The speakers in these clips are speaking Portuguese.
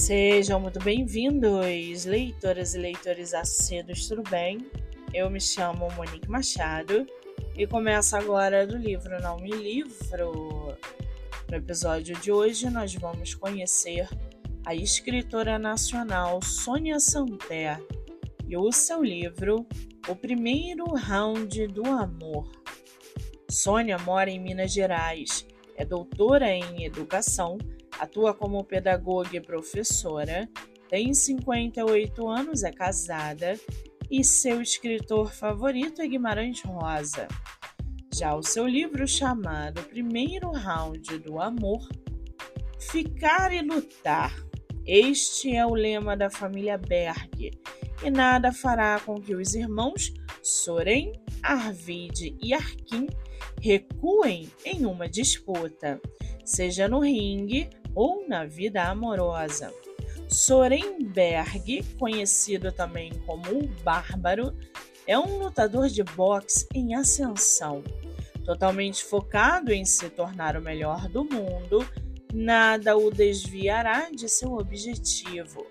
Sejam muito bem-vindos, leitoras e leitores acedos, tudo bem? Eu me chamo Monique Machado e começo agora do livro Não Me Livro. No episódio de hoje, nós vamos conhecer a escritora nacional Sônia Santé e o seu livro O Primeiro Round do Amor. Sônia mora em Minas Gerais, é doutora em educação Atua como pedagoga e professora, tem 58 anos, é casada e seu escritor favorito é Guimarães Rosa. Já o seu livro chamado Primeiro Round do Amor, Ficar e Lutar. Este é o lema da família Berg e nada fará com que os irmãos Soren, Arvid e Arkin recuem em uma disputa, seja no ringue ou na vida amorosa. Sorenberg, conhecido também como o Bárbaro, é um lutador de boxe em ascensão. Totalmente focado em se tornar o melhor do mundo, nada o desviará de seu objetivo.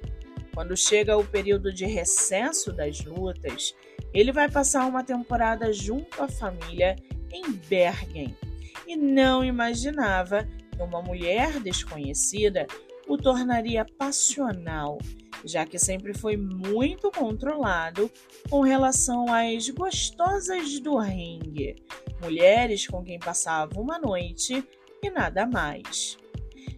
Quando chega o período de recesso das lutas, ele vai passar uma temporada junto à família em Bergen e não imaginava uma mulher desconhecida o tornaria passional, já que sempre foi muito controlado com relação às gostosas do ringue, mulheres com quem passava uma noite e nada mais.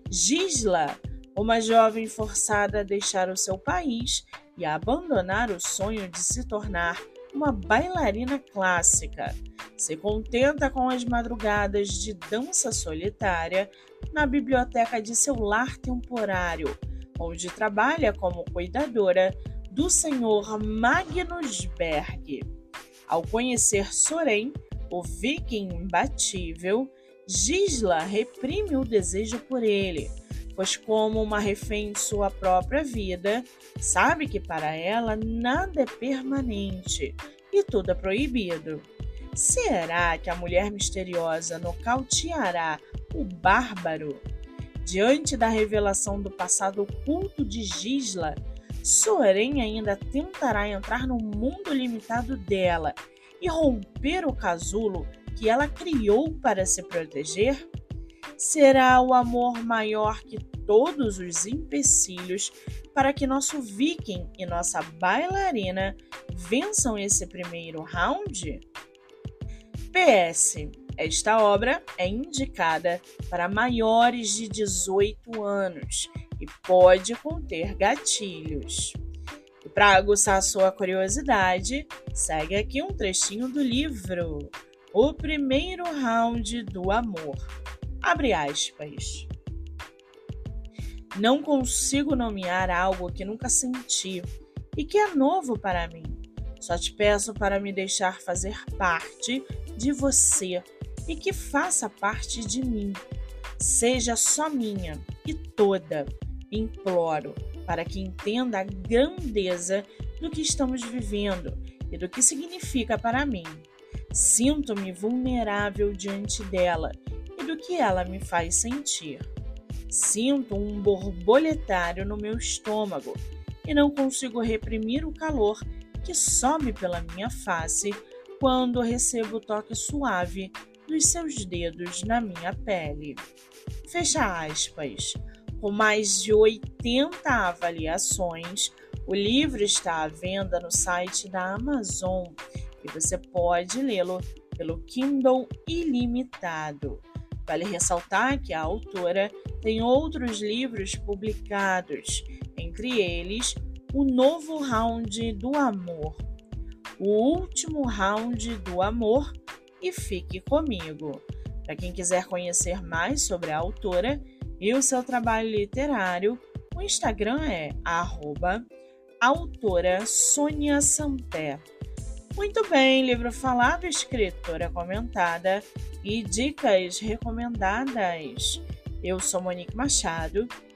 Gisla, uma jovem forçada a deixar o seu país e a abandonar o sonho de se tornar uma bailarina clássica. Se contenta com as madrugadas de dança solitária na biblioteca de seu lar temporário, onde trabalha como cuidadora do senhor Magnus Berg. Ao conhecer Soren, o viking imbatível, Gisla reprime o desejo por ele, pois, como uma refém de sua própria vida, sabe que para ela nada é permanente e tudo é proibido. Será que a mulher misteriosa nocauteará o bárbaro? Diante da revelação do passado oculto de Gisla, Soren ainda tentará entrar no mundo limitado dela e romper o casulo que ela criou para se proteger? Será o amor maior que todos os empecilhos para que nosso viking e nossa bailarina vençam esse primeiro round? PS. Esta obra é indicada para maiores de 18 anos e pode conter gatilhos. E para aguçar sua curiosidade, segue aqui um trechinho do livro O Primeiro Round do Amor. Abre aspas. Não consigo nomear algo que nunca senti e que é novo para mim. Só te peço para me deixar fazer parte de você e que faça parte de mim. Seja só minha e toda, imploro, para que entenda a grandeza do que estamos vivendo e do que significa para mim. Sinto-me vulnerável diante dela e do que ela me faz sentir. Sinto um borboletário no meu estômago e não consigo reprimir o calor que sobe pela minha face quando recebo o toque suave dos seus dedos na minha pele. Fecha aspas. Com mais de 80 avaliações, o livro está à venda no site da Amazon e você pode lê-lo pelo Kindle ilimitado. Vale ressaltar que a autora tem outros livros publicados, entre eles O Novo Round do Amor, o último round do amor e fique comigo. Para quem quiser conhecer mais sobre a autora e o seu trabalho literário, o Instagram é arroba autora Sônia Santé. Muito bem, livro falado, escritora comentada e dicas recomendadas. Eu sou Monique Machado